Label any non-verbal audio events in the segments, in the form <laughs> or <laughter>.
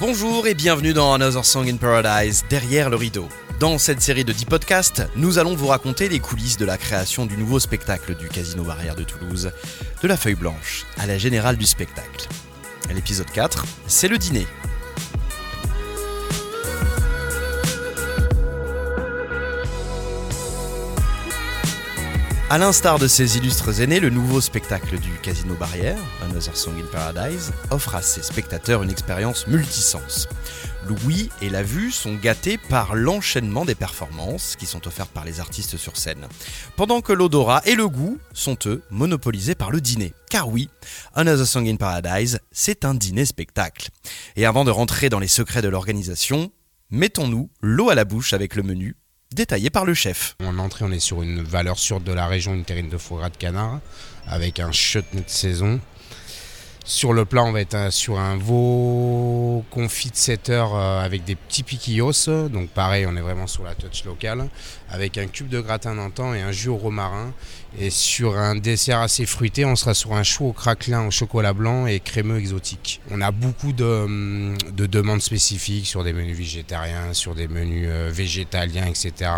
Bonjour et bienvenue dans Another Song in Paradise, derrière le rideau. Dans cette série de 10 podcasts, nous allons vous raconter les coulisses de la création du nouveau spectacle du Casino Barrière de Toulouse, de la feuille blanche à la générale du spectacle. L'épisode 4, c'est le dîner. À l'instar de ses illustres aînés, le nouveau spectacle du Casino Barrière, Another Song in Paradise, offre à ses spectateurs une expérience multisens. Louis et la vue sont gâtés par l'enchaînement des performances qui sont offertes par les artistes sur scène, pendant que l'odorat et le goût sont eux monopolisés par le dîner. Car oui, Another Song in Paradise, c'est un dîner-spectacle. Et avant de rentrer dans les secrets de l'organisation, mettons-nous l'eau à la bouche avec le menu détaillé par le chef. En entrée, on est sur une valeur sûre de la région, une terrine de foie gras de canard, avec un chutney de saison. Sur le plat, on va être sur un veau confit de 7 heures euh, avec des petits piquillos. Donc pareil, on est vraiment sur la touch locale. Avec un cube de gratin d'antan et un jus au romarin. Et sur un dessert assez fruité, on sera sur un chou au craquelin au chocolat blanc et crémeux exotique. On a beaucoup de, hum, demandes spécifiques sur des menus végétariens, sur des menus euh, végétaliens, etc.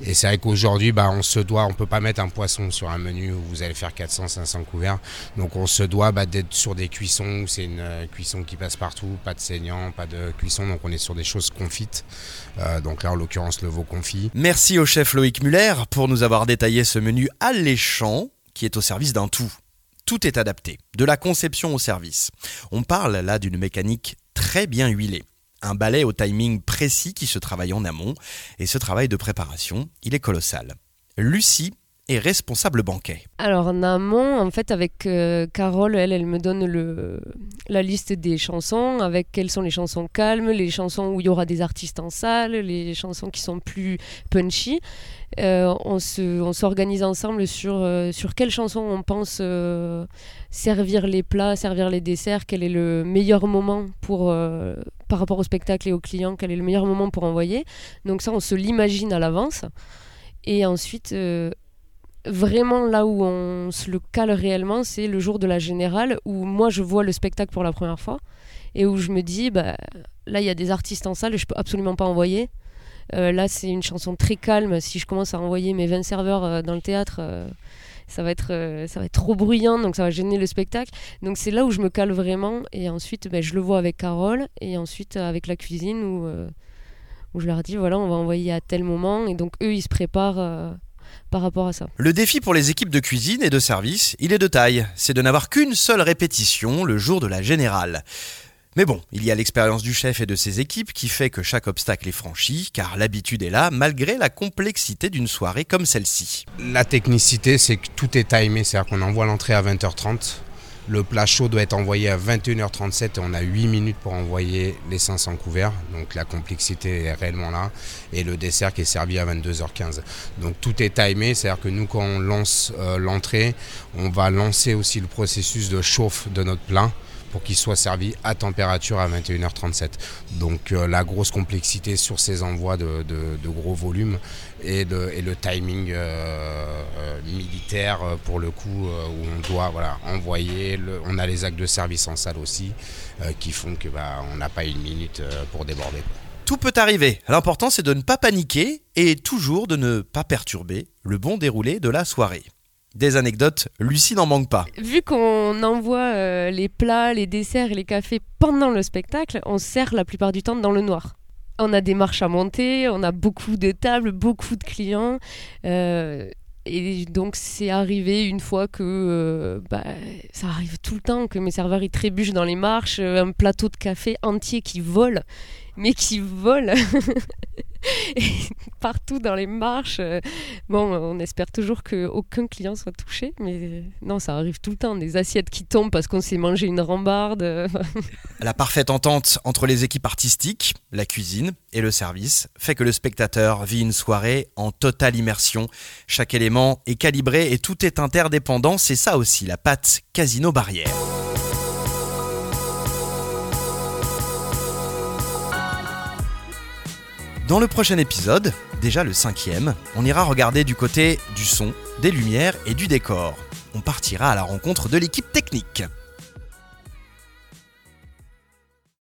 Et c'est vrai qu'aujourd'hui, bah, on se doit, on peut pas mettre un poisson sur un menu où vous allez faire 400-500 couverts. Donc on se doit bah, d'être sur des cuissons c'est une euh, cuisson qui passe partout, pas de saignant, pas de cuisson. Donc on est sur des choses confites. Euh, donc là, en l'occurrence, le veau confit. Merci au chef Loïc Muller pour nous avoir détaillé ce menu alléchant qui est au service d'un tout. Tout est adapté, de la conception au service. On parle là d'une mécanique très bien huilée. Un balai au timing précis qui se travaille en amont, et ce travail de préparation, il est colossal. Lucie et responsable banquet Alors en amont, en fait, avec euh, Carole, elle, elle me donne le, la liste des chansons, avec quelles sont les chansons calmes, les chansons où il y aura des artistes en salle, les chansons qui sont plus punchy. Euh, on, se, on s'organise ensemble sur, euh, sur quelles chansons on pense servir les plats, servir les desserts, quel est le meilleur moment pour, par rapport au spectacle et aux clients, quel est le meilleur moment pour envoyer. Donc ça, on se l'imagine à l'avance. Et ensuite, vraiment là où on se le cale réellement, c'est le jour de la générale où moi je vois le spectacle pour la première fois et où je me dis bah là il y a des artistes en salle, je peux absolument pas envoyer. Euh, là c'est une chanson très calme. Si je commence à envoyer mes 20 serveurs euh, dans le théâtre, euh, ça va être ça va être trop bruyant donc ça va gêner le spectacle. Donc c'est là où je me cale vraiment et ensuite bah, je le vois avec Carole et ensuite avec la cuisine où où je leur dis voilà on va envoyer à tel moment et donc eux ils se préparent par rapport à ça. Le défi pour les équipes de cuisine et de service, il est de taille. C'est de n'avoir qu'une seule répétition le jour de la générale. Mais bon, il y a l'expérience du chef et de ses équipes qui fait que chaque obstacle est franchi, car l'habitude est là, malgré la complexité d'une soirée comme celle-ci. La technicité, c'est que tout est timé, c'est-à-dire qu'on envoie l'entrée à 20h30. Le plat chaud doit être envoyé à 21h37 et on a 8 minutes pour envoyer les 500 couverts. Donc la complexité est réellement là. Et le dessert qui est servi à 22h15. Donc tout est timé, c'est-à-dire que nous quand on lance euh, l'entrée, on va lancer aussi le processus de chauffe de notre plat pour qu'il soit servi à température à 21h37. Donc euh, la grosse complexité sur ces envois de, gros volumes et, le timing euh, euh, militaire pour le coup où on doit envoyer, on a les actes de service en salle aussi qui font que bah, on n'a pas une minute pour déborder. Tout peut arriver. L'important c'est de ne pas paniquer et toujours de ne pas perturber le bon déroulé de la soirée des anecdotes, Lucie n'en manque pas. Vu qu'on envoie euh, les plats, les desserts et les cafés pendant le spectacle, on sert la plupart du temps dans le noir. On a des marches à monter, on a beaucoup de tables, beaucoup de clients. Euh, et donc c'est arrivé une fois que euh, bah, ça arrive tout le temps que mes serveurs ils trébuchent dans les marches, un plateau de café entier qui vole, mais qui vole. <laughs> partout dans les marches. Euh, bon, on espère toujours qu'aucun client soit touché, mais non, ça arrive tout le temps. Des assiettes qui tombent parce qu'on s'est mangé une rambarde. <laughs> la parfaite entente entre les équipes artistiques, la cuisine et le service fait que le spectateur vit une soirée en totale immersion. Chaque élément est calibré et tout est interdépendant. C'est ça aussi la patte Casino Barrière. Dans le prochain épisode, déjà le cinquième, on ira regarder du côté du son, des lumières et du décor. On partira à la rencontre de l'équipe technique.